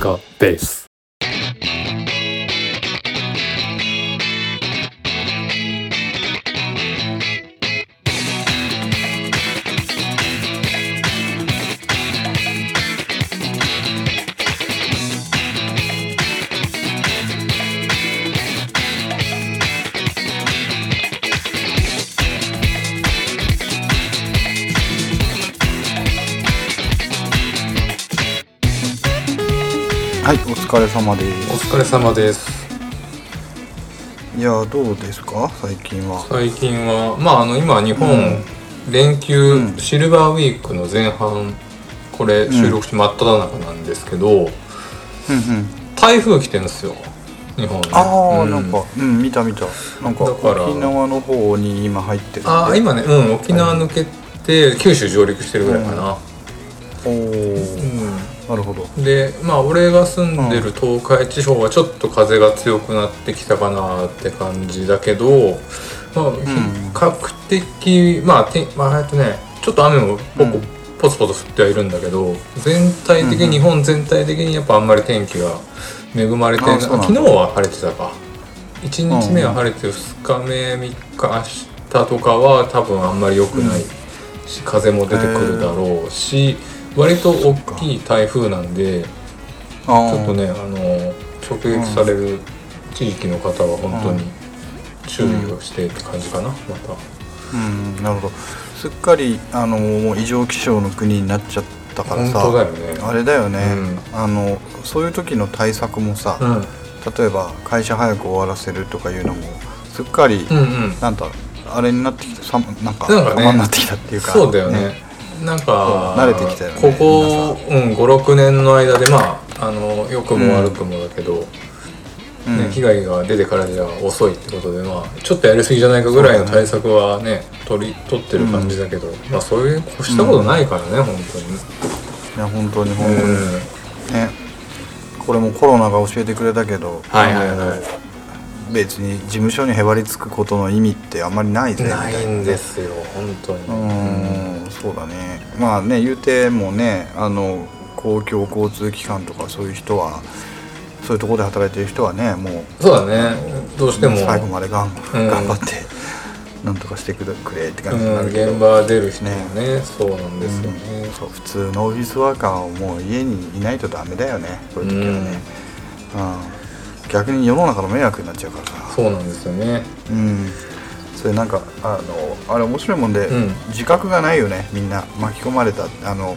カベース。疲れ様です。お疲れ様です。いや、どうですか、最近は。最近はまああの今日本、うん。連休、うん。シルバーウィークの前半これ収録して真っ只中なんですけど、うんうん。台風来てんですよ日本。ねああ、うん。なんか、うん、見た見た。なんか、だから沖縄の方に今入ってる。ああ今ねうん沖縄抜けて九州上陸してるぐらいかな、おお、うんなるほど。でまあ俺が住んでる東海地方はちょっと風が強くなってきたかなって感じだけど、まあ、比較的まあてまあえっとねちょっと雨もポコ、うん。ポツポツ降ってはいるんだけど全体的に、うん日本全体的にやっぱあんまり天気が恵まれて昨日は晴れてたか。1日目は晴れて2日目3日明日とかは多分あんまり良くないし、風も出てくるだろうし割と大きい台風なんで。ちょっとね、あの直撃される地域の方は本当に注意をしてって感じかな、また。うん、なるほど。すっかり、あの、もう異常気象の国になっちゃったから本さ。当だよね。あれだよね、うあのそういう時の対策もさ、うん、例えば会社早く終わらせるとかいうのもすっかり、うん、うん。なんだあれになってきたさなんか様になってきたっていうかそうだよね。なんか慣れてきたよねここ、うん、56年の間でまああの良くも悪くもだけど、うん。ね、被害が出てからじゃ遅いってことでまあちょっとやりすぎじゃないかぐらいの対策はね取り取ってる感じだけど、まあそういう越したことないからね、本当に。いや本当に本当に、うんね。これもコロナが教えてくれたけど、はいはいはい別に事務所にへばりつくことの意味ってあんまりないぜないんですよ本当に。うーんそうだね。まあね言うてもねあの公共交通機関とかそういう人はそういうところで働いてる人はねもうそうだね。どうしても。最後までがん、うん。頑張ってなんとかしてくれくれって感じになうん、るけど、現場出る人もねそうなんですよね、そう普通のオフィスワーカーはもう家にいないとダメだよねそういう時はね、うん、逆に世の中の迷惑になっちゃうからさ。そうなんですよね。うん。それなんかあのあれ面白いもんで、うん。自覚がないよね。みんな。巻き込まれた。あの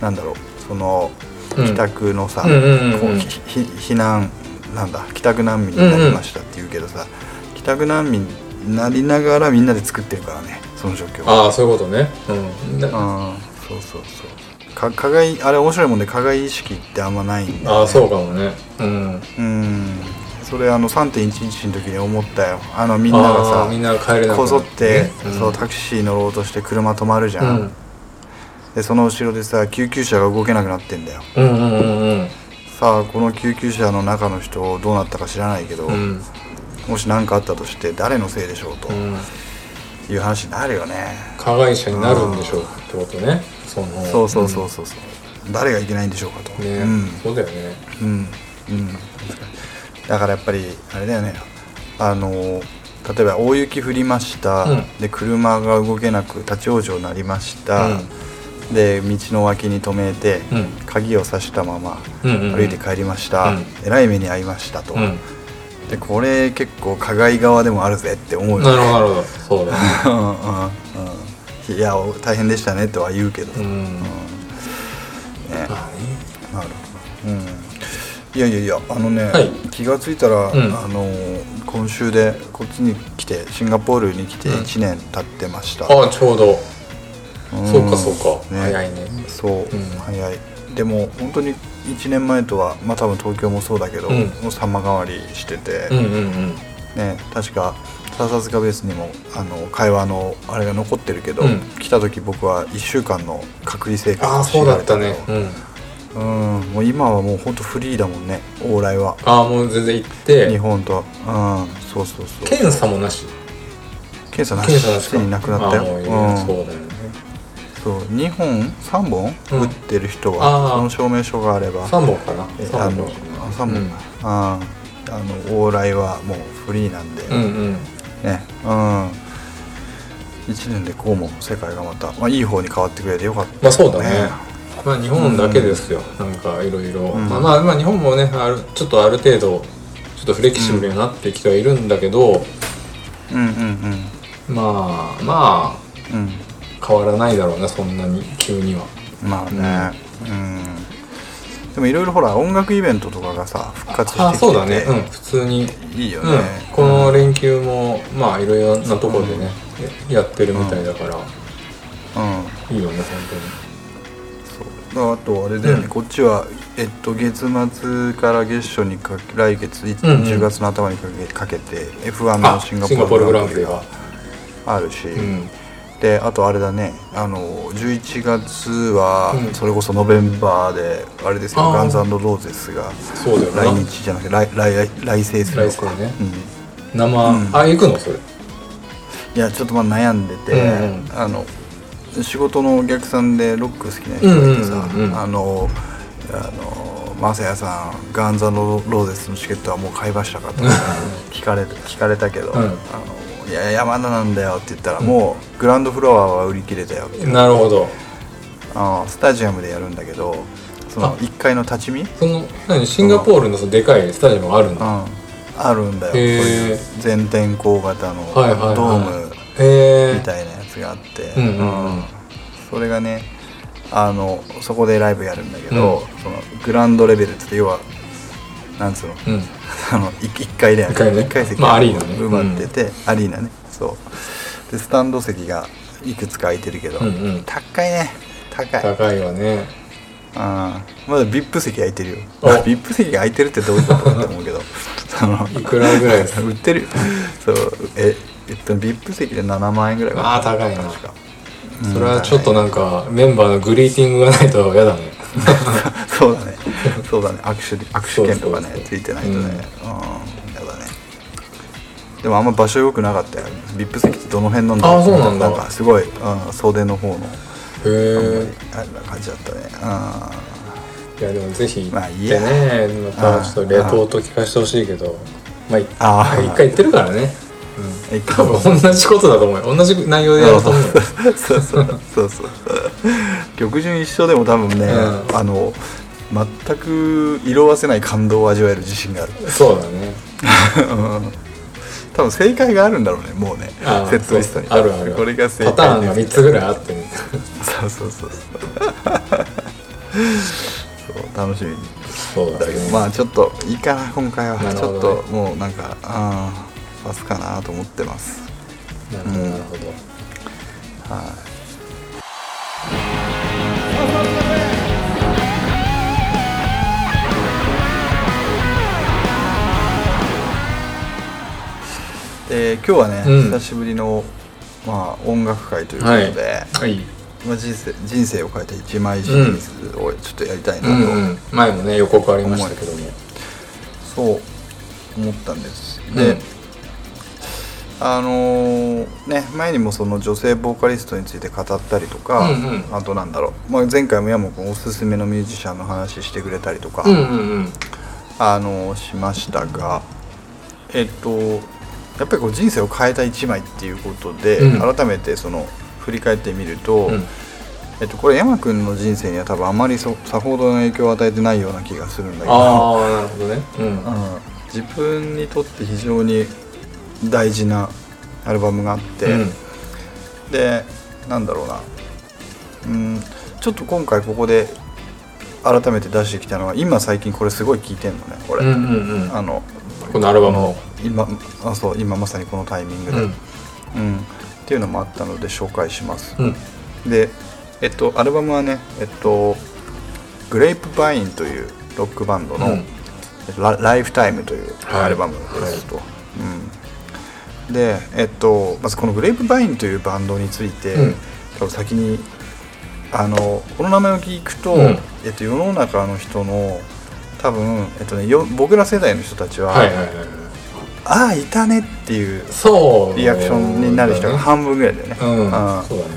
なんだろう。そのうん。帰宅のさ、うんうんうんうん。こ避難なんだ帰宅難民になりましたって言うけどさ、帰宅難民になりながらみんなで作ってるからねその状況ああそういうことね。うん。なうんそうそうそうか加害あれ面白いもんで加害意識ってあんまないんだよ、ね、ああそうかもね。うん。うん。それあの3.11の時に思ったよ。あのみんながあさーみんなが帰れなこぞって、うん。そうタクシー乗ろうとして車止まるじゃん、うん。でその後ろでさ救急車が動けなくなってんだよ。うんうんうん。さあこの救急車の中の人どうなったか知らないけど、うん。もし何かあったとして誰のせいでしょうとうん。いう話になるよね、加害者になるんでしょうってことねそのそうそうそうそうそう、誰がいけないんでしょうかと、ね、うん。そうだよね。うん。うん。だからやっぱりあれだよね。あの例えば大雪降りました、うん。で車が動けなく立ち往生になりました、うん。で道の脇に止めて、うん。鍵を差したまま歩いて帰りました、うん。えらい目に遭いましたと、うん。でこれ結構加害側でもあるぜって思うよね。なるほどなるほど。そうだね。うんうんうんいや大変でしたねとは言うけど、ううん。んね。まあね。なるほど、うん、いやいやいやあのね、はい。気が付いたら、ん。あの今週でこっちに来てシンガポールに来てうん。1年経ってました、ああちょうど。うん。そうかそうか。ね。早いね。そう、ん。早い。でも本当に1年前とはまあ多分東京もそうだけど、うん。もう様変わりしてて、うんうんうん。ね確か笹塚ベースにもあの会話のあれが残ってるけど、うん。来た時僕は1週間の隔離生活をああそうだったね。うん。もう今はもう本当フリーだもんね往来は。ああもう全然行っ日て本とうんそうそうそう。検査もなし？検査なし。検査なしついになくなったよ。ういいねうん。そうだよね。そう。2本3本うん。打ってる人はその証明書があれば3本かな？え3あの本あ3本か、あーあの往来はもうフリーなんで、うんうんね。うん。1年でこうも世界がまた、まあ、いい方に変わってくれてよかった、まあそうだね。まあ日本だけですよ、なんかいろいろ。ん。まあまあまあ日本もねあるちょっとある程度ちょっとフレキシブルになってきてはいるんだけど、うんうんまあまうんうん。あ変わらないだろうなそんなに急には。まあね。うん、でもいろいろほら音楽イベントとかがさ復活してきてて。あそうだね。うん普通に。いいよね、うん、この連休もまあいろいろなところでね、やってるみたいだから、うん。いいよね本そう。あとあれだよね、うん。こっちはえっと月末から月初にかけ来月いうんうん。10月の頭にかけかけて F1 当にのシンガポールグランプリがが。あるし、うんであとあれだねあの11月はうん。それこそノベンバーであれですよ、あー。ガンズローゼスが来日じゃなくて来来来世する。のかね。うん。生、うん。あ行くの？それ。いやちょっとまあ悩んでて、うんあの仕事のお客さんでロック好きな人がいてさ、うんうんうんうん。あのあの「マサヤさんガンザローゼスのチケットはもう買いましたか?」と聞かれ聞かれたけど「ん。あのいやいやまだなんだよ」って言ったら、もうグランドフロアは売り切れたよってなるほど。あのスタジアムでやるんだけどそのあ。1階の立ち見？その何？シンガポールのそのでかいスタジアムがあるんだ。うん。あるんだよ。そういう全天候型のドームみたいなやつがあって、うんうんうん。それがねあのそこでライブやるんだけど、そのグランドレベルって言って要はなんつうの？うん。あの 1, 階で一階ね。一階席。まあアリーナね。埋まってて、アリーナね。そう。でスタンド席がいくつか空いてるけど、高いね。高い。高いわね。あまだ VIP 席空いてるよ。お。VIP 席が空いてるってどういうことだと思うけど。そのいくらぐらいですか？売ってるよ。そう。ええっと VIP 席で7万円ぐらいあー高いな。それはちょっとなんかメンバーのグリーティングがないと嫌だね そうだね。そうだね。握手握手券とかねついてないとね。うん。やだね。でもあんま場所良くなかったよ。VIP 席ってどの辺なんだろあそうなんだ。なんかすごい、うん、袖の方のへえあんな感じだったね。いやでもぜひ行ってまあいいや。ねまたちょっとレポート聞かせてほしいけど。まあ一回言ってるからね。うん。多分同じことだと思うよ。同じ内容でやると思うよ。そうそう。そうそう 曲順一緒でも多分ね、うん。あの全く色褪せない感動を味わえる自信がある。そうだね。う ん多分正解があるんだろうねもうね。セットリストに。あるある。これが正解パターンが3つぐらいあってねそうそうそう そう。楽しみに。そうだね。だけどまあちょっといいかな今回は、なるちょっともうなんかああパスかなと思ってます。なるほどなるほど。はいで今日はね、うん。久しぶりの、まあ、音楽会ということで、はい。まあ、人生人生を変えた一枚シリーズをちょっとやりたいなと、うん。うん前もね予告ありましたけどもそう思ったんです。で、うんあのーね前にもその女性ボーカリストについて語ったりとか、うんうん。あとなんだろう、まあ、前回も山君おすすめのミュージシャンの話してくれたりとか、うんうんうん。あのーしましたがえっとやっぱりこう人生を変えた一枚っていうことで、うん。改めてその振り返ってみると、うん。えっと、これ山君の人生には多分あまりそさほどの影響を与えてないような気がするんだけど。ああなるほどね。うん。うん。自分にとって非常に大事なアルバムがあって、うん。でなんだろうな。うんちょっと今回ここで改めて出してきたのは今最近これすごい聴いてんのねこれ、うんうんうん。あのこのアルバムを。今あそう今まさにこのタイミングで、うん。うん。っていうのもあったので紹介します、うん。でえっとアルバムはねえっとグレープバインというロックバンドの、うん。えっとラライフタイムというはい。アルバムですと、うん、でえっとまずこのグレープバインというバンドについて、うん。多分先にあのこの名前を聞くと、うん。えっと、世の中の人の多分、えっとね、よ僕ら世代の人たちは、はいはいはいはい。ああいたねっていうリアクションになる人が半分ぐらいだよね、うん。あそうだね。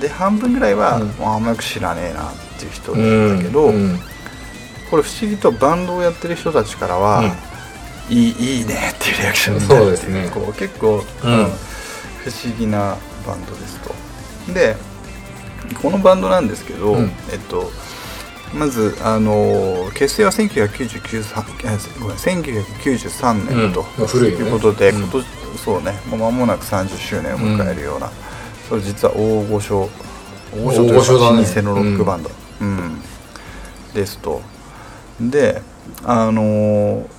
で半分ぐらいは、うん。もうあんまよく知らねえなっていう人だけど、うん。これ不思議とバンドをやってる人たちからは、うんいいいいねっていうリアクションになるそうですね。こう結構、うん。不思議なバンドですと。でこのバンドなんですけど、うん。えっとまずあの結成は1999さえごめん1993年と、うん。古いよね。いうことで、うん。今年そうね。もう間もなく30周年を迎えるような、そう実は大御所大御所というか老舗のロックバンド、うん。ですと。であのー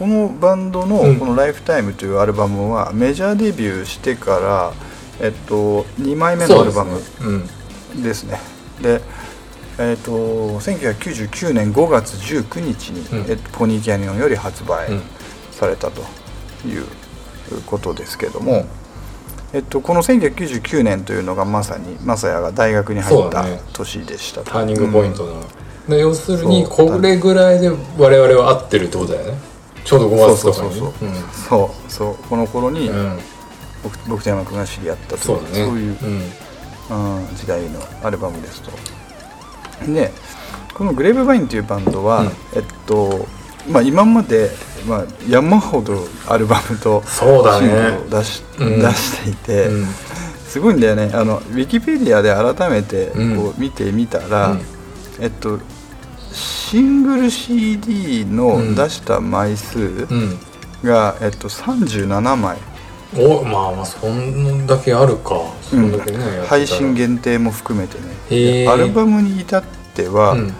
このバンドのうん。この「ライフタイムというアルバムはメジャーデビューしてから、えっと、2枚目のアルバムですね。ですね。でえっと1999年5月19日に、うん。えっと、ポニーキャニオンより発売うん。されたということですけども、えっと、この1999年というのがまさにマサヤが大学に入った年でしたと。ターニングポイントの、で要するにこれぐらいで我々は合ってるってことだよねちょうど5月とかにそうそうこの頃にうん。僕僕と山君が知り合ったというそういう、うん。うん、時代のアルバムですと。でこのグレープバインというバンドは、うん。えっとまあ今まで、まあ、山ほどアルバムとそうだね。シングルを出し,、うん。出していて、うん。すごいんだよね。あのウィキペディアで改めてうん。こう見てみたら、うん。えっとシングル CD のうん。出した枚数うん。が、えっと、37枚、おまあまあそんだけあるか。ね、やってたら。配信限定も含めてね。アルバムに至ってはうん。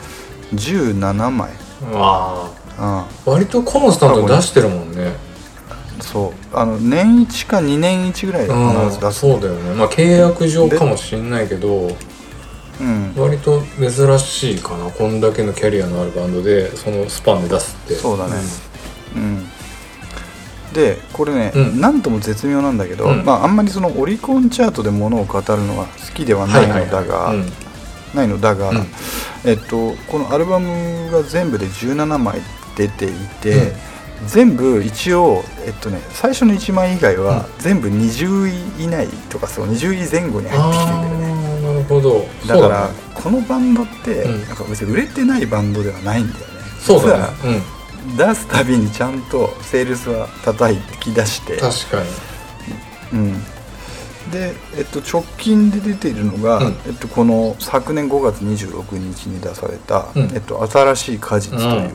17枚、あうんあ。割とコンスタントに出してるもんね。そう。あの年一か2年一ぐらいで必ず出す、そうだよね。まあ契約上かもしんないけどうん、割と珍しいかなこんだけのキャリアのあるバンドでそのスパンで出すって。そうだね。うん。でこれね、うん。なんとも絶妙なんだけど、うん。まああんまりそのオリコンチャートでものを語るのは好きではないのだが、うん。ないのだが、うん。えっと、このアルバムが全部で17枚出ていて、全部一応、えっとね、最初の1枚以外は全部20位以内とかそう20位前後に入ってきてる。んだよねるほど。だからねこのバンドって、うん。なんか別に売れてないバンドではないんだよね。そうだね。実は出すたびにちゃんとセールスは叩き出して。うん確かに。うん、で、えっと、直近で出ているのが、うん。えっと、この昨年5月26日に出された「うん。えっと、新しい果実」という、うん。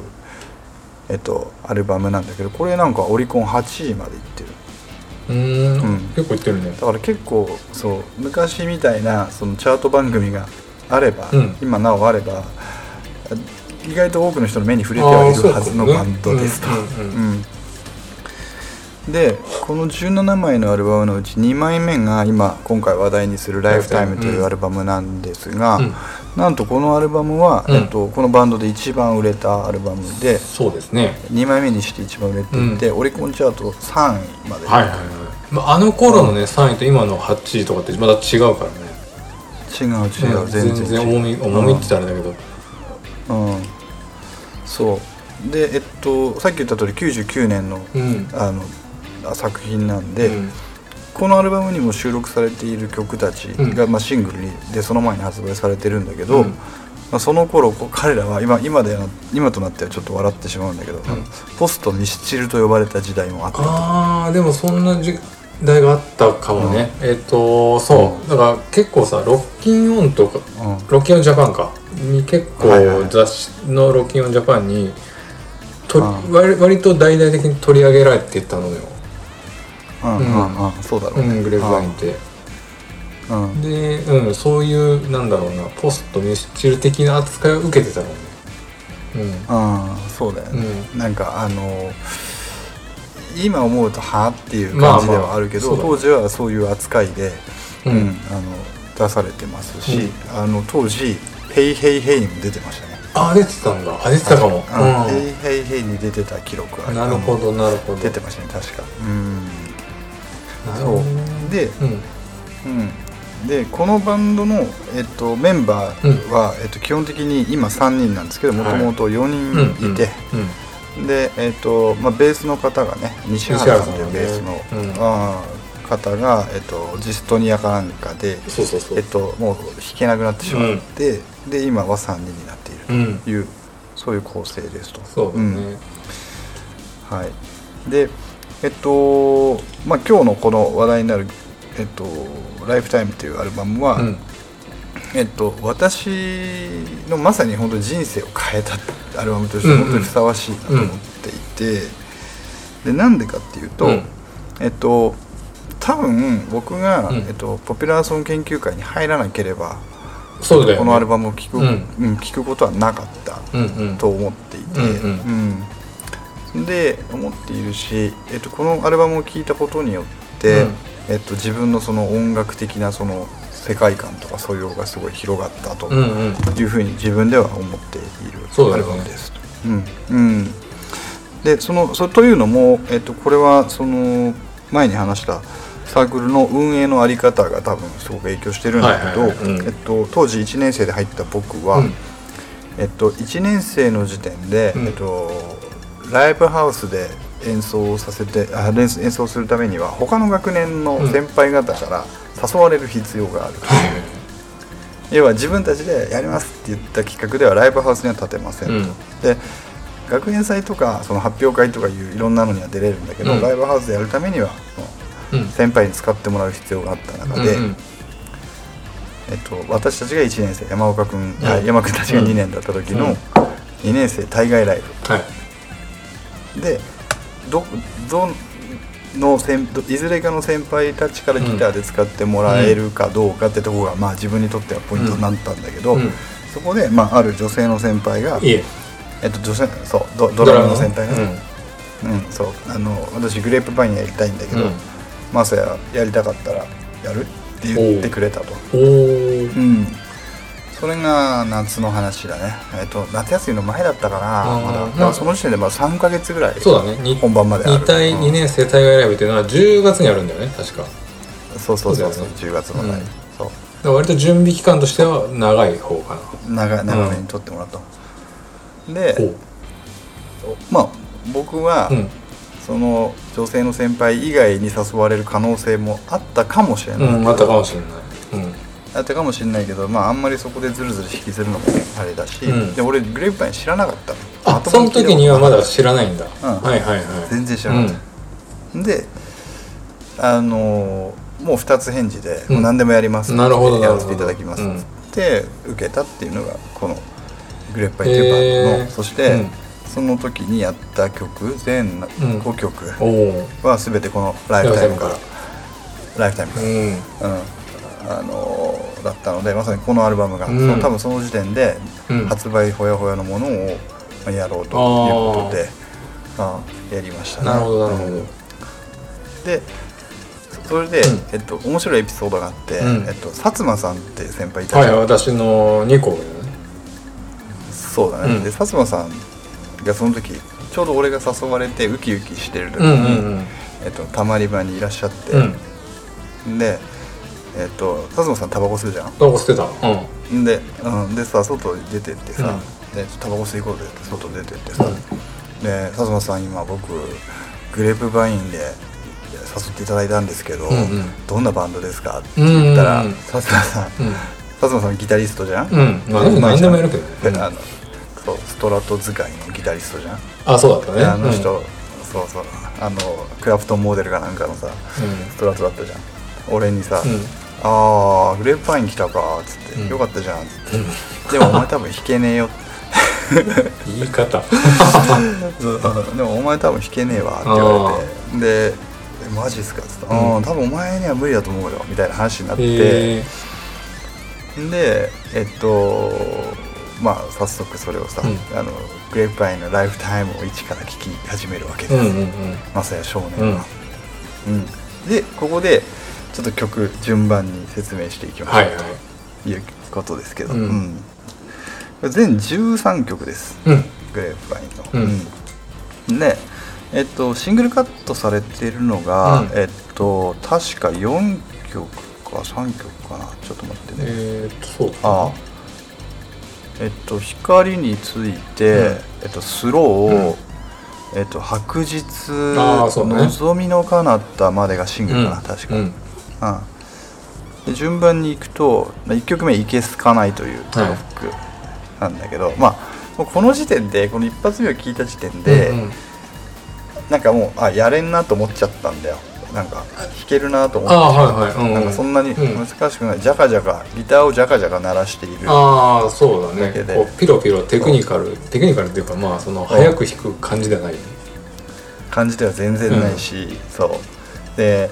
えっと、アルバムなんだけどこれなんかオリコン8位までいってるうーん。うん。結構いってるね。だから結構そう昔みたいなそのチャート番組があれば、うん。今なおあれば意外と多くの人の目に触れてはいるはずのバンドですと。でこの17枚のアルバムのうち2枚目が今今回話題にする「ライフタイムというアルバムなんですが、うんなんとこのアルバムは、うん。えっと、このバンドで一番売れたアルバムでそうですね。2枚目にして一番売れていて、オリコンチャート3位まで、はいはいはい。まああの頃のね3位と今の8位とかってまた違うからね。違う違う、うん。全然重み重みって言ったらあれだけど。うん、そう。でえっとさっき言った通り99年の,、うん。あの作品なんで、うんこのアルバムにも収録されている曲たちが、まあ、シングルにでその前に発売されてるんだけど、うん。まあ、その頃彼らは今今では今となってはちょっと笑ってしまうんだけど、ポストミスチルと呼ばれた時代もあったと。ああでもそんな時代があったかもね、えっ、とそう。だから結構さロッキンオンとかうん。ロッキンオンジャパンか。に結構はいはいはい。雑誌のロッキンオンジャパンにとあ割割と大々的に取り上げられてたのよ、うんうんうん。そうだろうね、うん、グレープラインって。うん。で、うん、そういうなんだろうなポストミスチル的な扱いを受けてたのね。うん。うんそうだようね、ん。なんかあの今思うとはあっていうまあ感じではあるけど、まあそうだね。当時はそういう扱いで、ううんんあの出されてますし、あの当時「ヘイヘイヘイ」にも出てましたね。あ出てたんだ。あ出てたかも。うん。うん。ヘイヘイヘイに出てた記録は。なるほどなるほど。出てましたね確か。うんなるほどねでうん。うん。でこのバンドの、えっと、メンバーは、えっと、基本的に今3人なんですけどもともと4うん人いて、うんで、えっとまあ、ベースの方がね西原さんというベースの、ねうん。あ方が、えっと、ジストニアかなんかで、そうそうそう。えっと、もう弾けなくなってしまって、で今は3人になっているうんという、そういう構成ですと。そうだね、ん。はい、でえっとまあ今日のこの話題になる「えっと、ライフタイムというアルバムは、うん。えっと、私のまさに本当に人生を変えたアルバムとしてうんうん。本当にふさわしいなと思っていて、でなんでかっていうと、うん。えっと多分僕が、うん。えっと、ポピュラーソング研究会に入らなければそうだよ、ね、このアルバムを聴く,、ううんん聞くことはなかったうんうん。と思っていて、うん。うんで思っているし、えっと、このアルバムを聴いたことによって、うん。えっと、自分のその音楽的なその世界観とか素養がすごい広がったというふうに自分では思っているアルバムです。うんうん、でそのそというのも、えっと、これはその前に話したサークルの運営のあり方が多分すごく影響してるんだけどえっと当時1年生で入った僕は、うん。えっと、1年生の時点で、うん。えっと、ライブハウスで演奏をさせてあ練演奏するためには他の学年の先輩方から誘われる必要がある、要は自分たちでやりますって言った企画ではライブハウスには立てませんと、うん。で学園祭とかその発表会とかいういろんなのには出れるんだけど、うん。ライブハウスでやるためには先輩に使ってもらう必要があった中で、うんうん。えっと、私たちが1年生山岡君、うんあ山君たちが2年だった時のうん。2年生対外ライはい。ブでどどの先どいずれかの先輩たちからギターで使ってもらえるかどうかってとこが、まあ、自分にとってはポイントになったんだけど、うん。そこで、まあ、ある女性の先輩が、いえ。えっと、女性そうドドラムの先輩がうん。そう。あの私グレープパインやりたいんだけど、うん。マサヤやりたかったらやるって言ってくれたと。うん、それが夏の話だね、えっと夏休みの前だったかな。まだ。だらその時点でまあ3か月ぐらいそうだね。に本番まである。2対うん2年生対外ライブっていうのは10月にあるんだよね確か。そうそうそうそう。ね。10月の前、うん。そう。ら割と準備期間としては長い方かな。長長めに撮ってもらった、でほう。まあ僕は、うん。その女性の先輩以外に誘われる可能性もあったかもしれない、うんあったかもしれないうんあったかもしれないけどまああんまりそこでズルズル引きずるのもあれだし、うん。で俺グレープパイン知らなかった。のあその時にはまだ知らないんだ、ん。はいはいはい。全然知らなかった、であのーもう2つ返事で、うん。もう何でもやりますってなるほどやらせていただきますなるっほつって受けたっていうのがこのグレープパインというバンドの、へー。そして、うん。その時にやった曲全5曲おおは全てこの「ライフタイム」から。ライフタイムから、うん。うんあのーだったのでまさにこのアルバムが、うん。その多分その時点でうん。発売ほやほやのものをまあやろうということであやりましたね。なるほどなるほど。うんでそれで、うん。えっと、面白いエピソードがあって、うん。えっと、薩摩さんって先輩いたはい私の2個上だね。そうだね、うん。で薩摩さんがその時ちょうど俺が誘われてウキウキしてる時に、えっと、たまり場にいらっしゃって、うん。で、えっと、薩摩さんタバコ吸うじゃん？タバコ捨てた。うん。で,、うん、でさ外に出てってさ、でタバコ吸い行こうぜって外出てってさ、で薩摩さん今僕グレープバインで誘っていただいたんですけど、うんうん。どんなバンドですか？って言ったら、うんうんさん、うん。薩摩さんギタリストじゃん、うん。まあでも何でもやるけどね。でうん。あのそうストラト使いのギタリストじゃん、あそうだったね。であの人、そうそう。あのクラフトンモデルかなんかのさうん。ストラトだったじゃん。俺にさ「うんああグレープパイン来たか」っつって、うん。よかったじゃん」っつって。うん「でもお前多分弾けねえよ」言い方。でもお前多分弾けねえわって言われて。でえマジっすかっつって「うん。うん多分お前には無理だと思うよ」みたいな話になって、へでえっとまあ早速それをさ、うん。あのグレープパインの「ライフタイム」を一から聴き始めるわけです、えうんう少年は、うん。でここでちょっと曲順番に説明していきましょう、はいはい。ということですけど、うん。うん。全13曲です。うん。グレープパインの、でえっとシングルカットされてるのが、うん。えっと確か4曲か3曲かな。ちょっと待ってね、えーっとそうだあ。あえっと光について、うん。えっとスロー、うん。えっと白日望みの彼方までがシングルかな、うん。確か、うん。うんで順番に行くと、まあ、1曲目「いけすかない」というトロックなんだけど、まあもうこの時点でこの一発目を聞いた時点で、うんうん。なんかもうあやれんなと思っちゃったんだよ。なんか弾けるなと思っあて。あはいはい、うんうん、なんかそんなにうん。難しくない、ジャカジャカギターをジャカジャカ鳴らしている。ああそうだね。こうピロピロテクニカルテクニカルっていうかまあその早く弾く感じではない。感じでは全然ないし、そう。で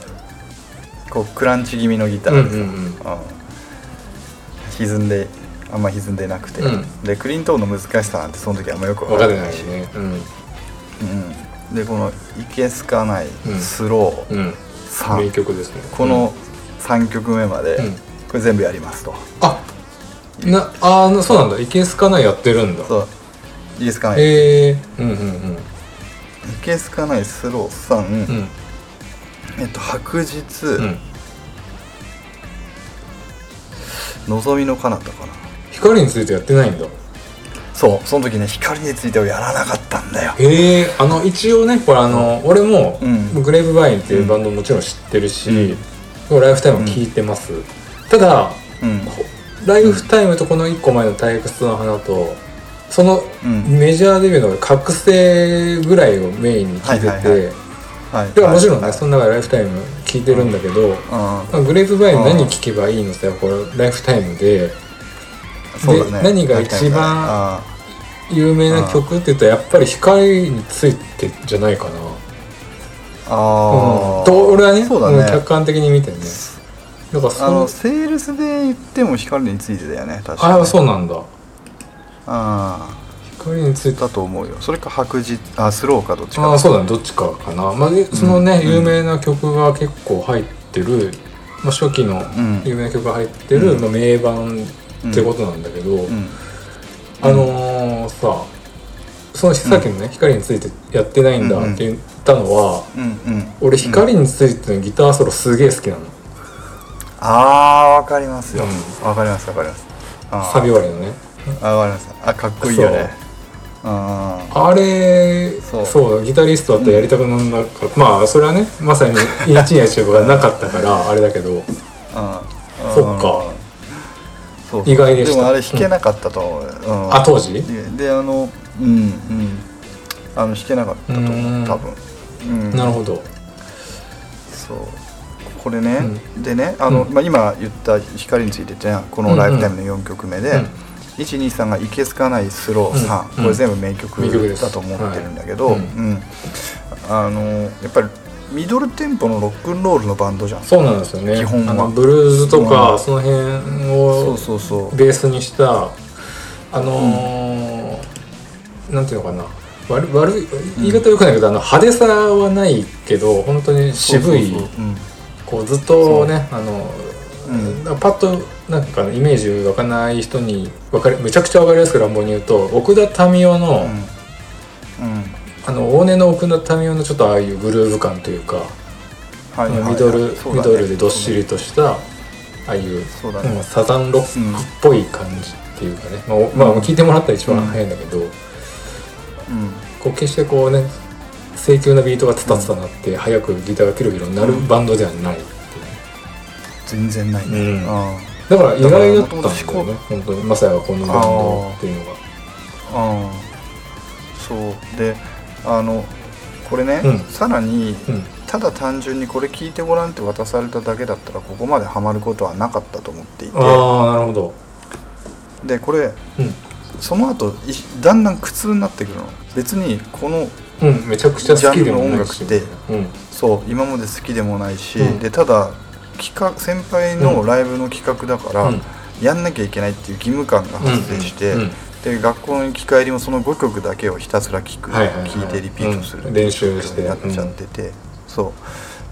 こうクランチ気味のギターでさ、うんうんうん。うん。歪んであんま歪んでなくて、うん。でクリーントーンの難しさなんてその時あんまよく分かって分かってないし、ね。うん。うん、でこの「いけすかない」うん。スロー」うん。3名曲ですね。この3曲目まで、うん。これ全部やりますと。あなあーそうなんだ。いけすかないやってるんだ。そう「いけすかない」へえうんうんうん。いけすかないスロー3、うんえっと白日、うん。望みの彼方かな。光についてやってないんだ。そうその時ね光についてをやらなかったんだよ。へえあの一応ねこれあの、俺も、うん。グレープバインっていうバンドもちろん知ってるし、ライフタイムも聞いてます、ただうん。ライフタイムとこの1個前の退屈の花とそのうん。メジャーデビューの覚醒ぐらいをメインに聞いてて、はい。ももちろんね、はいその中でライフタイム聞いてるんだけど、うん。まあグレープバイン何聞けばいいのさこれライフタイムで。ね。で何が一番あ有名な曲って言ったらやっぱり光についてじゃないかな、ーあー、うん、と俺はねそうだね。ん客観的に見てね。だからそあののセールスで言っても光についてだよね確かに。ああそうなんだ。あ光についてーだと思うよ。それか白日あスローかどっちか。ああそうだね。どっちかかな、まあ、でそのね、うん。有名な曲が結構入ってる、まあ、初期のん。有名な曲が入ってる、うん。まあ、名盤ってことなんだけど、うん。あのーさそのさっきのね、光についてやってないんだって言ったのは、うん。うん。俺光についてのギターソロすげえ好きなの、あーわかりますよ。うわかりますわかります。サビ終わりのね。あわかります。あかっこいいよねああれそそううギタリストだったらやりたくなんなかった、まあそれはねまさに一夜中がなかったからあれだけど。あそっか。意外でした。でもあれ弾けなかったと思う、うん。あ当時？でであのうんうん。あの弾けなかったと思うん。う多分、うん、なるほど。そう。これね、でねあの、うん。まあ、今言った光についてってねこの「ライフタイム」の4曲目で、うん123が「いけすかないスロー3」うん。これ全部名曲だと思ってるんだけど、はい。うん。あのやっぱりミドルテンポのロックンロールのバンドじゃん。そうなんですよね。基本は。ブルーズとか、うんその辺をベースにしたあのーなんていうのかな。悪悪い言い方よくないけど、あの派手さはないけど本当に渋い。こうずっとねあの、うん。パッとなんかイメージ湧かない人にわかりめちゃくちゃわかりやすく乱暴に言うと奥田民生の、うん。うん。あの往年の奥田民生のちょっとああいうグルーヴ感というか、はいはい。はいミドル、ね。ミドルでどっしりとしたああいうね。うんサザンロックっぽい感じっていうかね、まあおまあ、聞いてもらったら一番早いんだけど、うん。こう決してこうね請求なビートがツタツタなって、早くギターがキロキロ鳴るバンドではない全然ないね、うん。あだから意外だったんだよね本当に。まさやこのバンドっていうのがあ。そう。であのこれね、うん。さらにうん。ただ単純にこれ聞いてごらんって渡されただけだったらここまでハマることはなかったと思っていて。ああなるほど。でこれうん。その後いだんだん苦痛になってくるの。別にこのうんめちゃくちゃ好きでもないし。ジャンルの音楽ってうん。そう今まで好きでもないし、うん。でただ企画先輩のライブの企画だから、うん。やんなきゃいけないっていう義務感が発生して、で学校の行き帰りもその5曲だけをひたすら聴く、はいはいはいてリピートする、うん。練習して。やっちゃってて、そ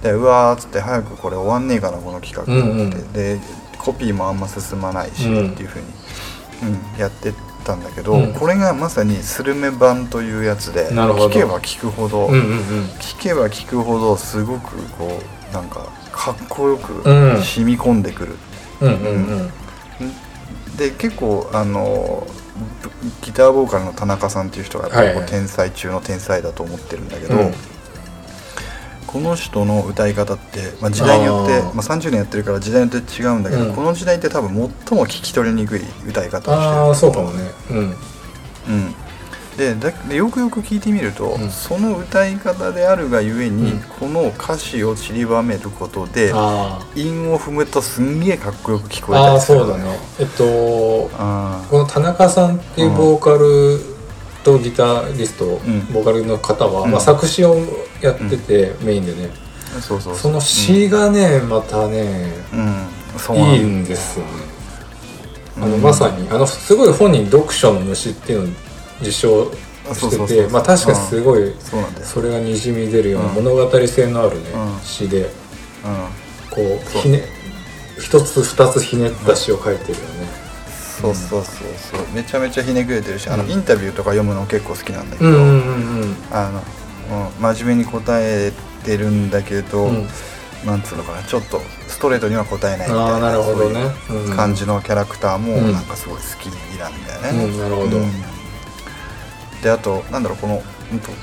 う。でうわーっつって早くこれ終わんねえかなこの企画って、でコピーもあんま進まないし、うんっていうふうに、うん、やってったんだけど、うん。これがまさにスルメ版というやつでなるほど。聴けば聴くほど、うんうんうん。聞けば聞くほどすごくこうなんかかっこよくうん。染み込んでくる、うんうんうん。で結構あのぶギターボーカルの田中さんっていう人がやっぱり天才中の天才だと思ってるんだけど、うんこの人の歌い方って、まあ、時代によってまあ、30年やってるから時代によって違うんだけど、うん。この時代って多分最も聞き取りにくい歌い方をしてる。ああそうかもね。うん。うん、でだでよくよく聞いてみると、うん。その歌い方であるがゆえに、うん。この歌詞を散りばめることであ韻を踏むとすんげえかっこよく聞こえたりするそうだね。えっとあこの田中さんっていうボーカルとギタリスト、ん。ボーカルの方は、うん。まあ、作詞をやってて、メインでね。ーそうそう。その詩がね、またねうん、いいんですよね。あの、うん。まさにあのすごい本人読書の虫っていうのを受賞しててまあ確かにすごいそれがにじみ出るようなうん。物語性のあるね、うん。詩でうこう。ひね一つ二つひねった詩を書いてるよね、ん、そうそうそうそう。めちゃめちゃひねくれてるしあの、うん。インタビューとか読むの結構好きなんだけど、うん、うんうんあの、うん、真面目に答えてるんだけど、うん。うんなんつうのかなちょっとストレートには答えないみたいなああなるほどね。そういううん。感じのキャラクターもうん。なんかすごい好きなんだよね。うんなるほど。うん。であとなんだろうこの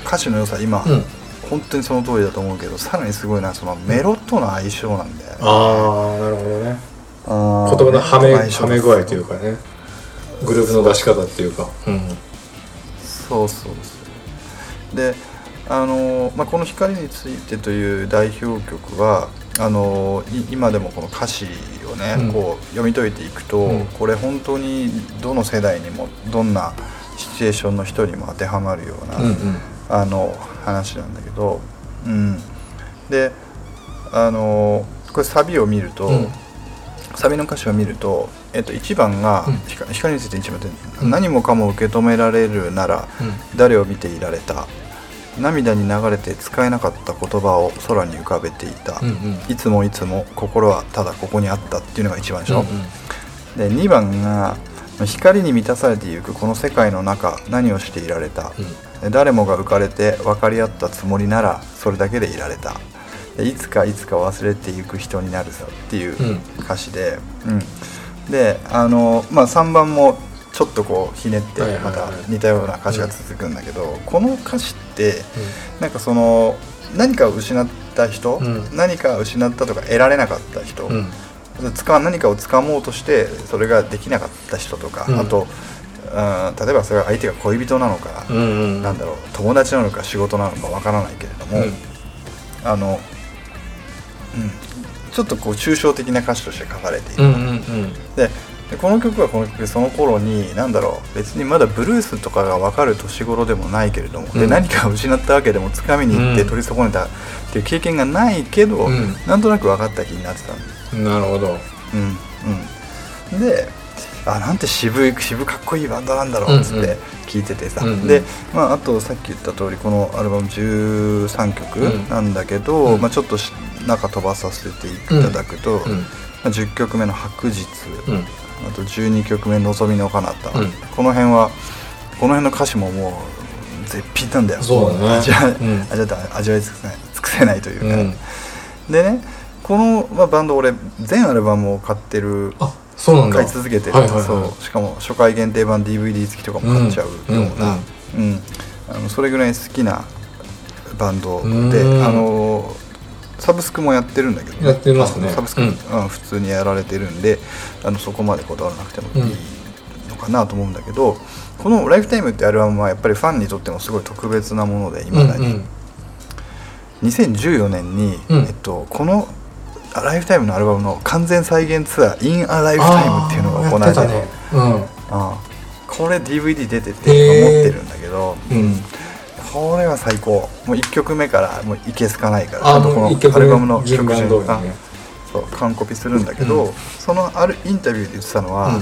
歌詞の良さ今、うん。本当にその通りだと思うけどさらにすごいのはそのメロとの相性なんだよね。ああなるほどね。あー言葉のはめはめ具合というかね。グループの出し方っていうか。うん。そうそうそう。であの、まあ、この「光について」という代表曲はあのい今でもこの歌詞をね、うん。こう読み解いていくと、うん。これ本当にどの世代にもどんなシチュエーションの人にも当てはまるような、うんうん。あの話なんだけど、うん、であのこれサビを見ると、うん。サビの歌詞を見ると、えっと、1番が、うん。光光について1番で、うん何もかも受け止められるなら誰を見ていられた？涙に流れて使えなかった言葉を空に浮かべていた、うんうん。いつもいつも心はただここにあったっていうのが1番でしょ、うんうん。で2番が光に満たされていくこの世界の中何をしていられた、で誰もが浮かれて分かり合ったつもりならそれだけでいられた。でいつかいつか忘れていく人になるさっていううん。歌詞で、うん。であの、まあ、3番もちょっとこうひねってまた似たような歌詞が続くんだけど、この歌詞ってなんかその何かを失った人、うん。何かを失ったとか得られなかった人、何かを掴もうとしてそれができなかった人とか、うん。あと、うん、例えばそれが相手が恋人なのか、うんうん。なんだろう友達なのか仕事なのかわからないけれども、うん。あの、うん、ちょっとこう抽象的な歌詞として書かれている、うんうんうん。ででこの曲はこの曲でその頃に何だろう別にまだブルースとかが分かる年頃でもないけれども、でうん。何かを失ったわけでも掴みに行ってうん。取り損ねたっていう経験がないけど、うん。なんとなく分かった気になってたんですなるほど。うんうん、であなんて渋い渋かっこいいバンドなんだろうっつって聞いててさ、うんうん。で、まあ、あとさっき言った通りこのアルバム13曲うん。なんだけど、うん。まあ、ちょっとし中飛ばさせていただくと、うん。まあ、10曲目の「白日」うんあと12曲目「望みの彼方」うん。この辺はこの辺の歌詞ももう絶品なんだよ。そうだね。味わいうん。味わい尽くせない尽くせないというか、うん。でねこの、まあ、バンド俺全アルバムを買ってるあそうなんだ。買い続けてる、はいはいはい。そう。しかも初回限定版 DVD 付きとかも買っちゃうような、うん。あのそれぐらい好きなバンドでうん。あのサブスクもやってるんだけど、やってますね。サブスク、うん。うん普通にやられてるんであのそこまでこだわらなくてもいいのかなと思うんだけど、この「ライフタイムってアルバムはやっぱりファンにとってもすごい特別なもので今だに、うんうん。2014年に、うん。えっと、この「ライフタイムのアルバムの完全再現ツアー「In a Lifetime」っていうのが行われててね。ああこれ DVD 出ててへー持ってるんだけど、うんこれは最高。もう1曲目からもういけすかないから。あとこのアルバムの曲順番通り順あにね。そう完コピするんだけど、うん。そのあるインタビューで言ってたのは、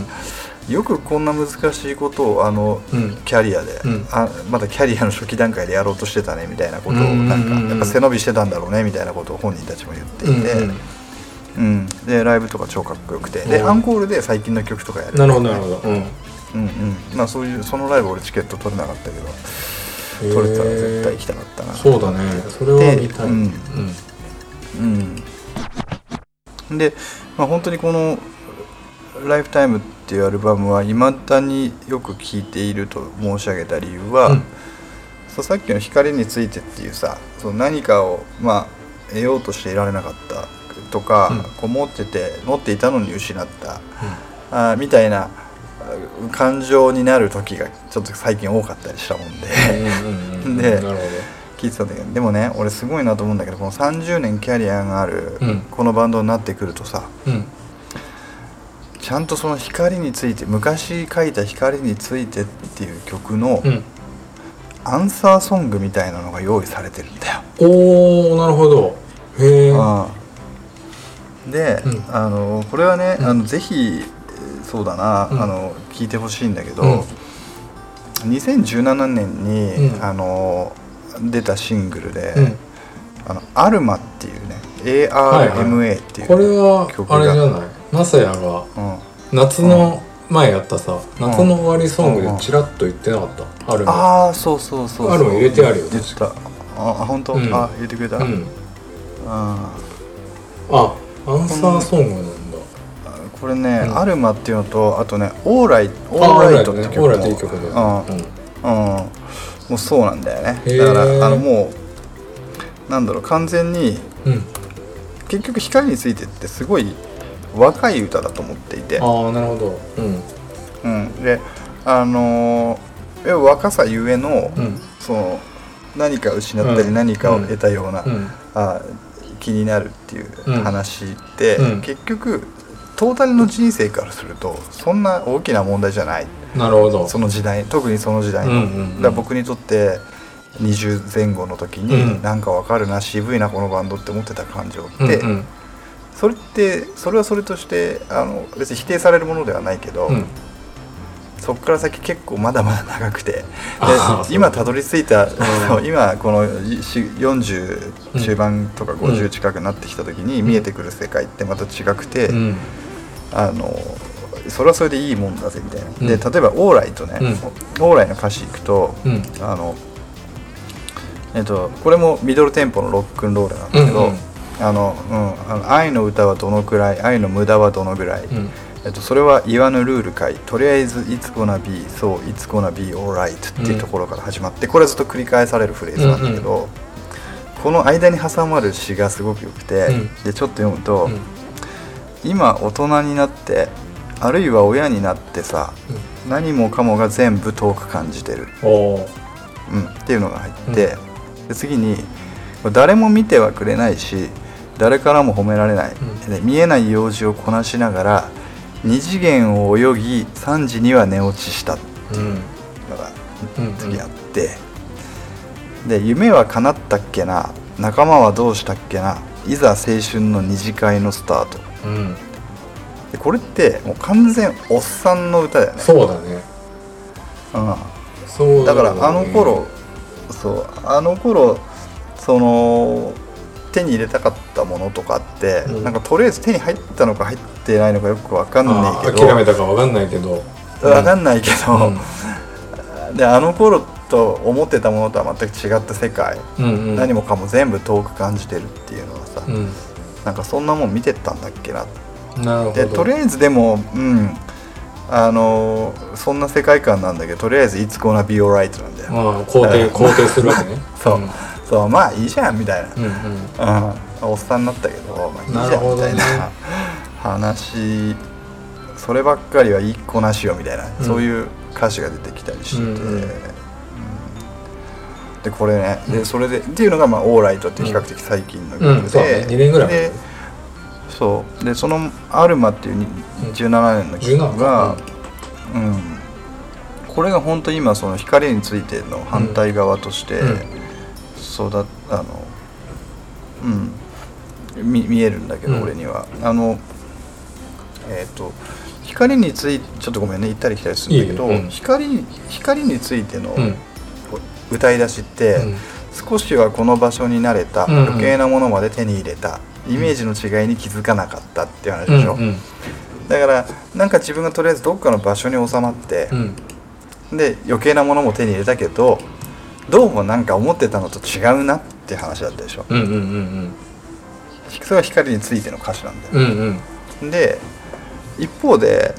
よくこんな難しいことをあのうん。キャリアで、うん。あまだキャリアの初期段階でやろうとしてたねみたいなことをうん。なんかうん。うんやっぱ背伸びしてたんだろうねみたいなことを本人たちも言っていて、うん。うん。うん。でライブとか超かっこよくて。でうん。アンコールで最近の曲とかやるなるほどなるほど。うん。うんうん。まあそういうそのライブ俺チケット取れなかったけど取れたら絶対行きたかったな。そうだね。それは見たい。うん。うん。で、まあ、本当にこの「ライフタイムっっていうアルバムはいまだによく聴いていると申し上げた理由は、うん。そうさっきの「光について」っていうさその何かをまあ得ようとしていられなかったとか、うん。こう持ってて持っていたのに失った、あーみたいなあ感情になる時がちょっと最近多かったりしたもんで。で聞いてたんだけどでもね俺すごいなと思うんだけどこの30年キャリアがあるうん。このバンドになってくるとさ、どうん。ちゃんとその光について昔書いた光についてっていう曲のうん。アンサーソングみたいなのが用意されてるんだよ。おおなるほど。へえうんで、うん。あのこれはね、うん。あのぜひそうだな、うん。あの聞いてほしいんだけど、うん。2017年に、うん。あの出たシングルで「うん。あのアルマ」っていうね ARMA っていう、これは曲があれじゃない？マサヤがうん、夏の前やったさ夏の終わりソングでチラッと言ってなかった？あるのああそうそうそうそう。アルマ入れてあるよ言った。ああ本当、うん。あ言ってくれた、うん。ああアンサーソングこれね、うん。アルマっていうのとあとね「オーライオあーライト」って曲も。うん。うん、もうそうなんだよね。だからあのもうなんだろう完全にうん。うん結局光についてってすごい若い歌だと思っていて、ああなるほど。うん。うん、であのー若さゆえの、うん。その何か失ったりうん。何かを得たような、うん。あ気になるっていううん。話って、うん。結局トータルの人生からするとそんな大きな問題じゃない。なるほど。その時代特にその時代の、うんうんうん。だ僕にとって20前後の時に、うん。なんかわかるな渋いなこのバンドって思ってた感情って、うんうん。それってそれはそれとしてあの別に否定されるものではないけど、うん。そこから先結構まだまだ長くて 今たどり着いた、う今このし40中盤とかうん50近くなってきた時に見えてくる世界ってまた違くて、うんあのそれはそれでいいもんだぜみたいな、うん。で例えば「オーライ」とね「オーライ」の歌詞いくとうん。あのえっとこれもミドルテンポのロックンロールなんだけど、うんうん。あのうん、あの愛の歌はどのくらい愛の無駄はどのぐらい、うん。えっと、それは言わぬルールかいとりあえず「It's gonna be so it's gonna be alright」っていうところから始まって、これはずっと繰り返されるフレーズなんだけど、この間に挟まる詩がすごくよくて、うん。でちょっと読むと、うん今大人になってあるいは親になってさ何もかもが全部遠く感じてる、うん、っていうのが入って、で次に誰も見てはくれないし誰からも褒められない、うん。で見えない用事をこなしながら二次元を泳ぎ3時には寝落ちした。のうん。がうん次あって、で夢は叶ったっけな？仲間はどうしたっけな？いざ青春の二次会のスタートうん。でこれってもう完全おっさんの歌だよね。そうだね。うん。そうだからあの頃そうあの頃その手に入れたかったものとかって、うん。なんかとりあえず手に入ったのか入ってないのかよくわかんないあけど。ー諦めたかわかんないけど。わかんないけど、うん。であの頃と思ってたものとは全く違った世界、うんうん。何もかも全部遠く感じてるっていうのはさ、うんなんかそんなもん見てったんだっけな。でとりあえずでもうん。あのそんな世界観なんだけどとりあえず「It's gonna be alright」なんだよ、まあ肯定肯定するわけね。そう。そうまあいいじゃんみたいな、うんうん。うん、おっさんになったけど、まあ、いいじゃんみたいな話。そればっかりはいい子なしよみたいな、うん。そういう歌詞が出てきたりして、うんうんうんでこれね。でそれでっていうのが、まあ「オーライト」っていう比較的最近の曲で、うん。そう。ね二年ぐらい前。でそう。でその「アルマ」っていうに17年の曲17がか、うん、これが本当に今その光についての反対側として、うん。そうだあのうん。見見えるんだけど、うん。俺には。あのえっ、と光についてちょっとごめんね。行ったり来たりするんだけど光光についてのうん歌い出しって、うん。少しはこの場所に慣れた、うんうん。余計なものまで手に入れたイメージの違いに気づかなかったっていう話でしょ、うんうんだからなんか自分がとりあえずどっかの場所に収まってう、ん。で余計なものも手に入れたけどどうもなんか思ってたのと違うなって話だったでしょ、うんうんうんそれは光についての歌詞なんだよ、うんうんうん。で一方で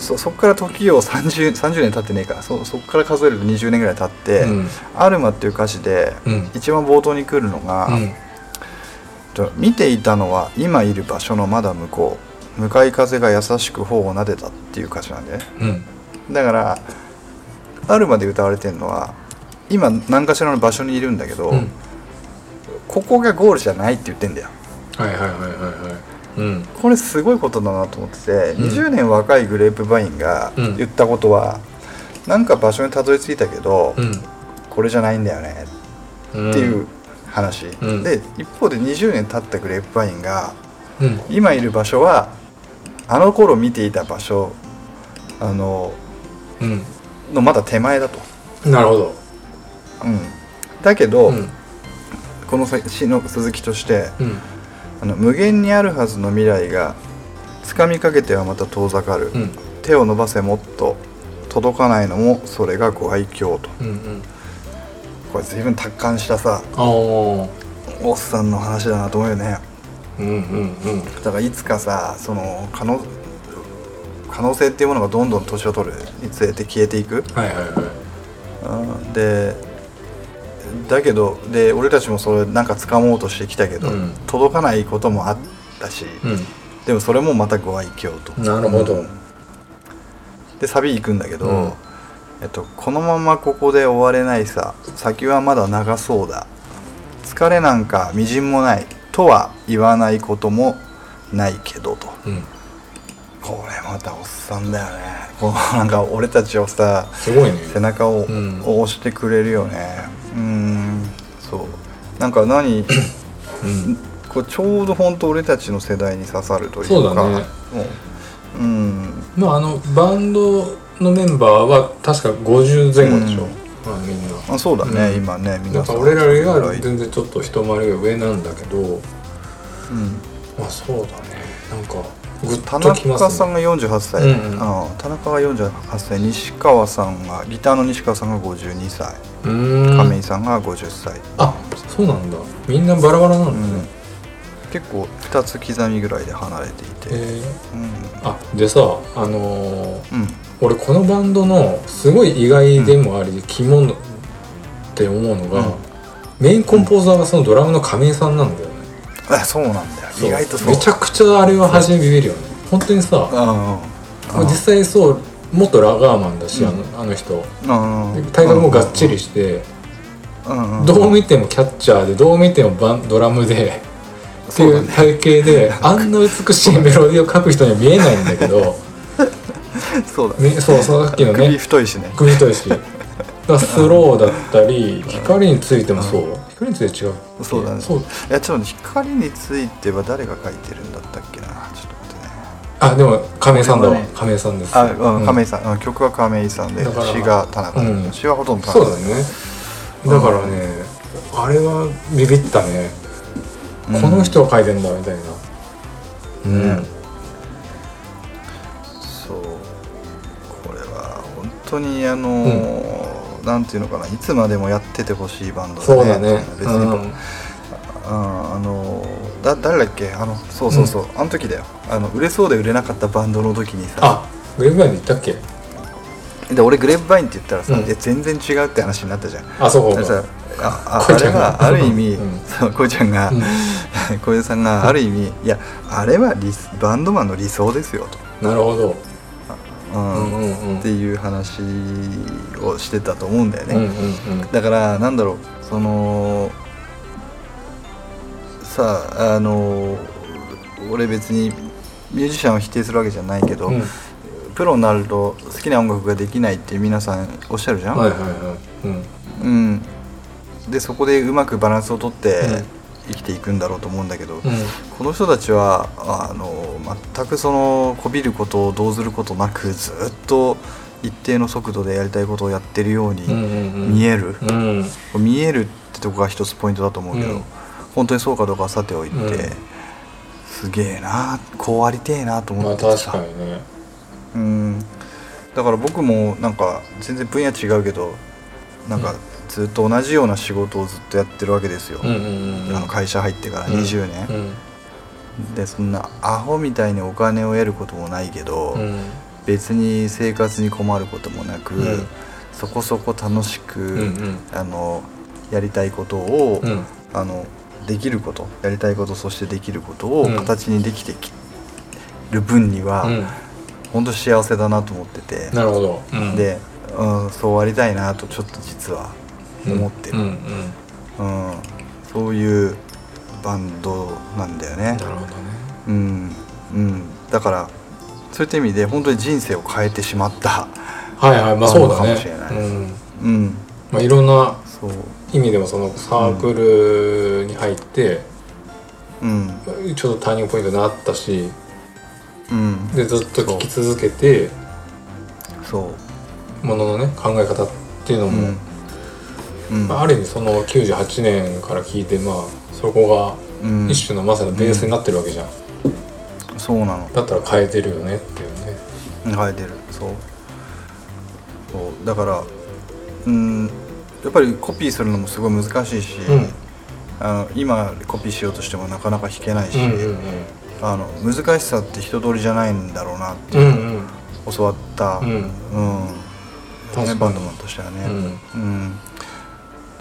そそっから時を 30, 30年経ってねえか。そそっから数えると20年ぐらい経って「うん。アルマ」っていう歌詞でうん。一番冒頭に来るのが、うん。と見ていたのは今いる場所のまだ向こう。向かい風が優しく頬を撫でたっていう歌詞なんでだから「アルマ」で歌われてるのは今何かしらの場所にいるんだけど、うん。ここがゴールじゃないって言ってんだよ。はいはいはいはいはいうん。これすごいことだなと思ってて、うん。20年若いグレープバインがうん。言ったことは、なんか場所にたどり着いたけど、うん。これじゃないんだよねうんっていう話、うん。で一方で20年経ったグレープバインがうん。今いる場所はあの頃見ていた場所あのうん。のまだ手前だと、なるほど。うん、だけど、うん。この詩の続きとしてうんあの無限にあるはずの未来が掴みかけてはまた遠ざかる、うん。手を伸ばせもっと届かないのもそれがご愛嬌と。うんうん。これ随分達観したさ。おっさんの話だなと思うよね。うんうんうん。だからいつかさその可能可能性っていうものがどんどん年を取る。につれて消えていく、はいはいはい。うん、でだけどで俺たちもそれなんか掴もうとしてきたけど、うん。届かないこともあったし、うでもそれもまたご愛嬌と。んなるほど。でサビ行くんだけど、うん。えっと、このままここで終われないさ先はまだ長そうだ。疲れなんかみじんもないとは言わないこともないけどと。うん。これまたおっさんだよね。こうなんか俺たちをさすごいね。背中を,、うん。押してくれるよねうん。そう。なんか何うん。こうちょうど本当俺たちの世代に刺さるというか。そうだね。もううん。まああのバンドのメンバーは確か50前後でしょ、まあみんな。あそうだね、うん。今ね皆さん。か俺らよりは全然ちょっと一回りが上なんだけど。うん。まあそうだね。なんかグ田中さんが48歳、うんうん。あ田中が48歳。西川さんがギターの西川さんが52歳。うーん。亀井さんが50歳、あそうなんだ。みんなバラバラなんだうん。ね、結構2つ刻みぐらいで離れていて、えうん。ーあでさあのーうん。俺このバンドのすごい意外でもあり、肝のって思うのが、うん。メインコンポーザーがそのドラムの亀井さんなんだよね、あそうなんだ意外とそう。めちゃくちゃあれは初めビビるよね。本当にさ、うんうん。実際そう元ラガーマンだし、うん。あのあの人。体格もがっちりして、どう見てもキャッチャーでどう見てもバンドラムでっていう体型で、あんな美しいメロディーを書く人には見えないんだけどそうだね。ねそうそうさっきの首ね太いしね。首太いし。だスローだったり光についてもそう光について違う。そうだね。そう。いやちょっと光については誰が書いてるんだったっけな。ちょっと待ってね。あでも亀井さんだわ。ね。亀井さんです。あ、うんうん。亀井さん、うん曲は亀井さんで詩が田中、うん。詩はほとんど田中そうだね。だからねあれはビビったね。うん。この人が書いてんだみたいな。うん。そう。これは本当にあのーなんていうのかないつまでもやっててほしいバンドそうだね。別に、うん。あのーだ誰だっけ？あのそうそうそう、あの時だよ。あの売れそうで売れなかったバンドの時にさ。あグレープバインで言ったっけ？で俺グレープバインって言ったらさ、うん。全然違うって話になったじゃん。あそうかでさああれはある意味、うん。こいちゃんが、うん。小出さんがある意味いやあれは理バンドマンの理想ですよなるほどっていう話をしてたと思うんだよね、だからなんだろうそのさああの俺別にミュージシャンを否定するわけじゃないけど、うん。プロになると好きな音楽ができないって皆さんおっしゃるじゃん、はいはいはい。うん。うん、でそこでうまくバランスをとってうん生きていくんだろうと思うんだけど、うん。この人たちはあの全くそのこびることを動ずることなくずっと一定の速度でやりたいことをやってるようにうんうんうん。見える、うん。見えるってとこが一つポイントだと思うけど、うん。本当にそうかどうかはさておいて、うん。すげえなこうありてえなとまあ思ってて確さ、かにね。うん。だから僕もなんか全然分野違うけどなんかずっと同じような仕事をずっとやってるわけですよ、うんうんうんあの会社入ってからうん。20年、うん。でそんなアホみたいにお金を得ることもないけど、うん。別に生活に困ることもなく、うん。そこそこ楽しく、うんうん。あのやりたいことを、うん。あのできることやりたいことそしてできることをうん。形にできてきる分には、うん。本当幸せだなと思ってて、なるほど、うん、で、うん、そうありたいなとちょっと実は思ってる、うんうん。うん。そういうバンドなんだよね。な。るほどね。うん。うん、だからそういった意味で本当に人生を変えてしまった、はいはい。まあそうだかね。もしれない。うん。うん、まあ、いろんなそう、意味でもそのサークルに入って、うん。ちょっとターニングポイントになったしうん、でずっと聞き続けてそう、もののね考え方っていうのうも、まあ、ある意味その98年から聞いてまあそこうん。が一種のまさにベースになってるわけじゃん、そうなの。だったら変えてるよねっていうね。変えてる。そう。そう。だからうんやっぱりコピーするのもすごい難しいし、うん。あの今コピーしようとしてもなかなか弾けないし、うんうんあの難しさって人通りじゃないんだろうなってうんうん。教わった、うん。うん。バンドマンとしてはね、うん。うん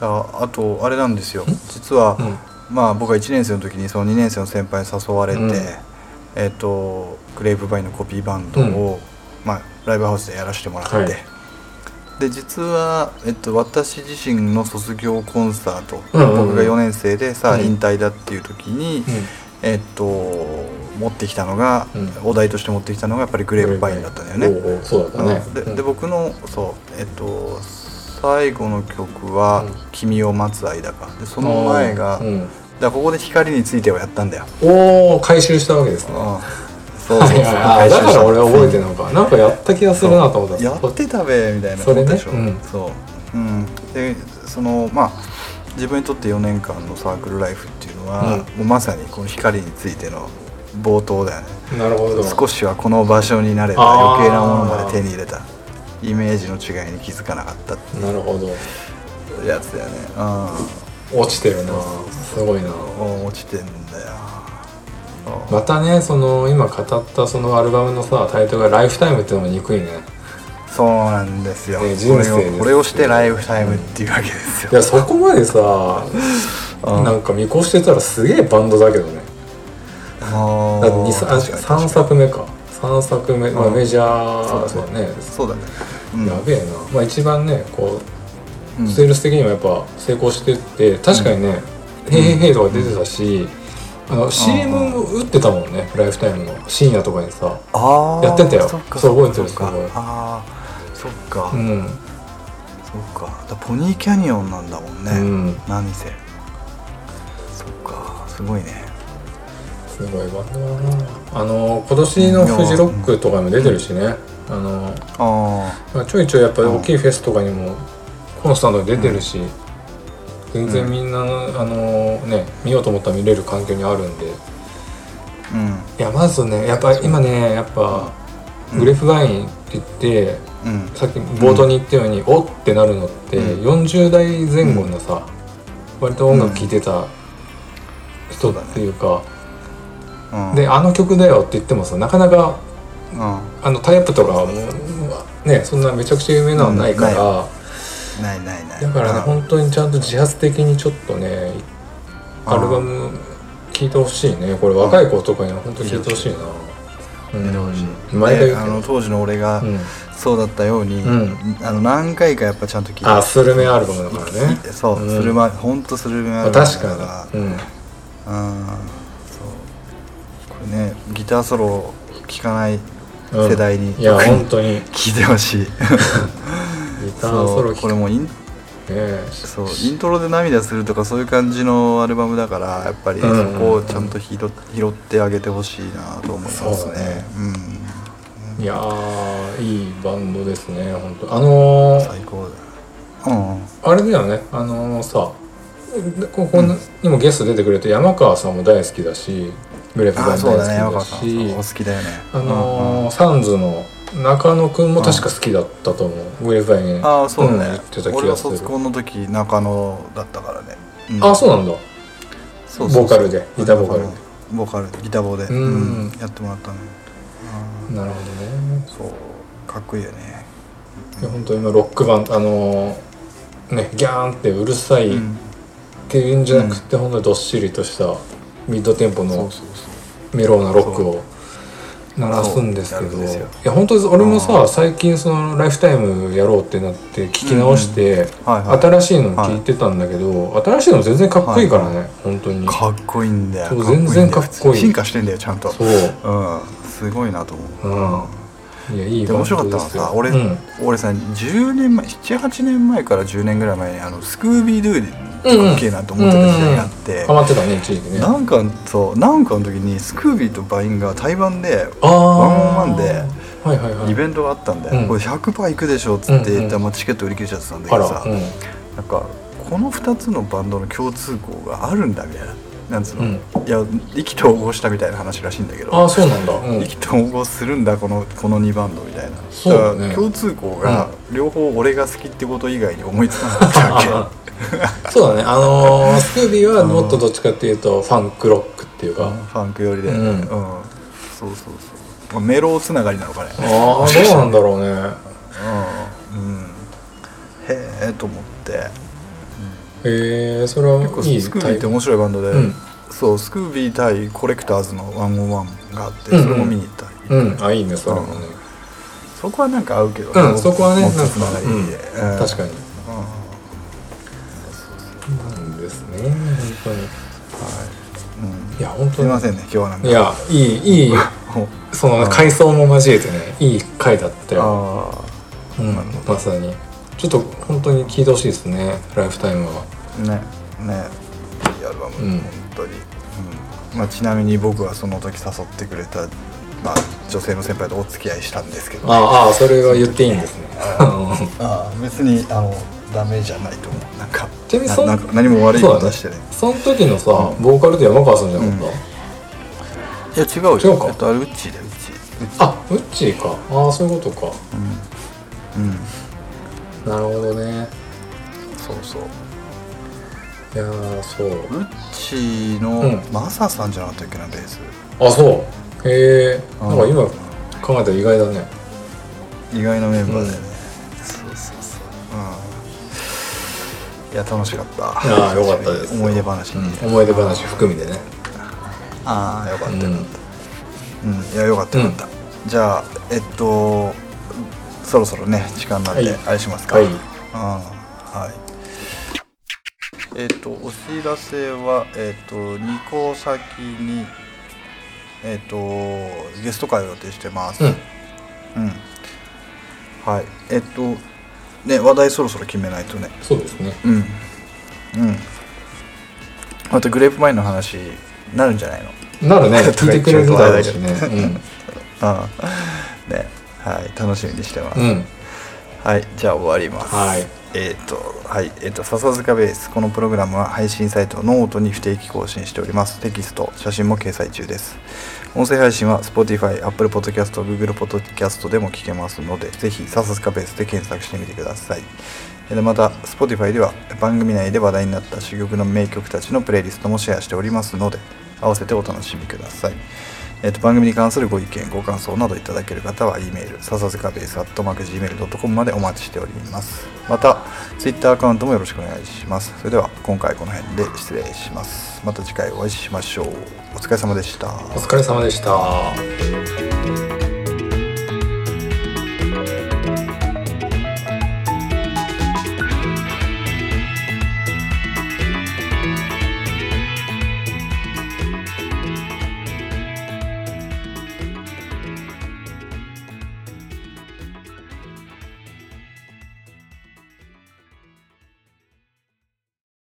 あとあれなんですよ。実は、うん。まあ僕は1年生の時にその2年生の先輩に誘われて、うん。えっ、とグレープバインのコピーバンドを、まあ、ライブハウスでやらせてもらって、はい。で実は、えっと、私自身の卒業コンサート、うんうんうん。僕が4年生でさあうん。引退だっていう時に、えっと持ってきたのが、うん。お題として持ってきたのがやっぱりグレープバインだったんだよね。そうだったね。で僕のそうえっと最後の曲はうん「君を待つ間か」でその前が、うん。だここで光についてはやったんだよ。おお回収したわけですね。うん。そうそうそう。だから俺は覚えてるのかなんかやった気がするなと思った。やってたべみたいなそれでしょ、うん。そう、うん、でそのまあ自分にとって4年間のサークルライフっていうのは、うん。もうまさにこの光についての冒頭だよね。なるほど。少しはこの場所になれたあー余計なものまで手に入れたイメージの違いに気づかなかったってなるほど。やつだよね。落ちてるな。すごいな。うん落ちてんだよ。またねその今語ったそのアルバムのさタイトルが「ライフタイム」っていうのも憎いね。そうなんですよ、ねこ人生これをしてライフタイムっていうわけですよ。いやそこまでさうん。なんか見越してたらすげえバンドだけどね。あだって二三確かに3作目か3作目、まあ、うん。メジャーそうだね。そうだね、うん。やべえな、まあ、一番ねこううん。セールス的にはやっぱ成功してって確かにね「へいへいへい」とか出てたし、あの CM も打ってたもんねライフタイムの。深夜とかにさやってたよ。そう覚えてるすごい。ああそっか、うん。そっか。だポニーキャニオンなんだもんね、うん。何せ。そっか。すごいねすごい。バンドだなあの今年のフジロックとかにも出てるしね。あのあまあちょいちょいやっぱり大きいフェスとかにもコンスタントに出てるし、全然みんな、あのね見ようと思ったら見れる環境にあるんで。あうん。いやまずねやっぱ今ねやっぱグレープバインって言って、うん。さっき冒頭に言ったように、おってなるのって、うん。40代前後のさ、割と音楽聴いてた人っていうか、うん。であの曲だよって言ってもさなかなかうん。あのタイアップとかもねそんなめちゃくちゃ有名なのはないから、うんない。ないないだからね、うん。本当にちゃんと自発的にちょっとねアルバム聴いてほしいね。これ若い子とかには本当に聴いてほしいな。毎回であの当時の俺がうん。そうだったように、うん。あの何回かやっぱちゃんと聞いて。あスルメアルバムだからね。そう、うん。スルマ本当スルメアまあルバム確だかに、うん、うん。そうこれねギターソロ聴かない世代に、いや特に本当に。聴いてほしい。ギターソロこれもうインねそうイントロで涙するとかそういう感じのアルバムだからやっぱりそうん。こをちゃんと拾拾ってあげてほしいなと思いますね。ねうん。いやーいいバンドですね本当。あのー最高だ。ようん。あれだよね。あのーさでここにもゲスト出てくれて山川さんも大好きだしグレープバンドあそうだね大好きだし。お好きだよね。あのーサンズの中野くんも確か好きだったと思う、グレープバインああそうだね、ん言ってた気俺がする。が卒コンの時中野だったからね、うん。あそうなんだ。そうそうそう。ボーカルで。ギターボーカルで。ボーカルギターボーで、うん。やってもらったの。よなるほどね。そう。かっこいいよね。いや本当今ロックバンドあのーねギャーンってうるさいっうんていうんじゃなくて、本当にどっしりとしたミッドテンポのメローなロックを鳴らすんですけど。いや本当に俺もうさ最近そのライフタイムやろうってなって聞き直して、新しいの聞いてたんだけど、新しいの全然かっこいいからね、本当に。かっこいいんだよ。そうかっこいい。んだよ全然かっこいい進化してんだよちゃんと。そう。うん。すごいなと思う。うんいやいいで面白かったのはさ俺,、うん。俺さ10年前78年前から10年ぐらい前にあのスクービードゥーうんうん。かっけえなと思ってた時代があって、ハマってたね一時期ね。なんかそうなんかの時にスクービーとバインが対バンでワンオンワンではいはいはい。イベントがあったんだよ、うん。これ100%行くでしょっつって、うんうんまあチケット売り切れちゃってたんだけどさ、うん。なんかこの2つのバンドの共通項があるんだみたいななんつうの、うん。いや意気投合したみたいな話らしいんだけど。ああそうなんだ、うん。意気投合するんだこのこの2バンドみたいな。そうだねから共通項が両方俺が好きってこと以外に思いつかなかったわそうだね。あのースクービーはもっとどっちかっていうとファンクロックっていうけ、か、ファンク寄りで、うん。そうそうそう、まあ、メロつながりなのかね。ああどうなんだろうね。うん、うん、へえと思ってへえそれは結構いいスクービーって面白いバンドで、うん。そうスクービー対コレクターズの101があってそれも見に行ったり、うん。あいいねそれもね。そこはなんか合うけどうんそこはねなんかうん。うん。確かに。うんなんですね本当に。うんいや本当に。すいませんね今日はなんか。いやいいいい。ほ その階層も交えてねいい回だったよ、あうん、まさにちょっと本当に聞いてほしいですねライフタイムは。あねね。いいアルバム、うん。本当に、うん。まあ、ちなみに僕はその時誘ってくれた、まあ、女性の先輩とお付き合いしたんですけど。ああああそれは言っていいんですね。ああ別にあのダメじゃないと思う。なんかちなみにそんなな何も悪いことはしてねその時のさ、うん。ボーカルで山川さんじゃなかった、うん。いや違うよ。違うか。えっとあれウッチーだウッチー。あウッチーか。ああそういうことか。うん、うん、なるほどね。そうそう。いやーそう。ウッチーの、うん。マサさんじゃなかったっけなベース。あそう。へえうん。なんか今考えたら意外だね。意外なメンバーだよね、うん。そうそうそうう。ん。いや楽しかった。ああよかったです。思い出話に、うん。思い出話含みでね。ああよかったうんよかった。うん、いやよかったよかった、じゃあえっとそろそろね時間なんで、はい。あれしますか。はい。うん。はい。えっとお知らせはえっと2個先にえっとゲスト会を予定してます。うん。うん。はい。えっとね話題そろそろ決めないとね。そうですね。うん。うん。またグレープワインの話になるんじゃないの？なるね。聞いてくれるだろうしね。ああ ねはい楽しみにしてます、うん、うん、はいじゃあ終わります。はい。えっ、とはいえっ、と笹塚ベース。このプログラムは配信サイトノートに不定期更新しております。テキスト写真も掲載中です。音声配信は Spotify、Apple Podcast、Google Podcast でも聞けますのでぜひ笹塚ベースで検索してみてください。また Spotify では番組内で話題になった珠玉の名曲たちのプレイリストもシェアしておりますので合わせてお楽しみくださいえーと番組に関するご意見ご感想などいただける方は E メール笹塚ベース gmail.com までお待ちしております。また Twitter アカウントもよろしくお願いします。それでは今回この辺で失礼します。また次回お会いしましょう。お疲れ様でした。お疲れ様でした。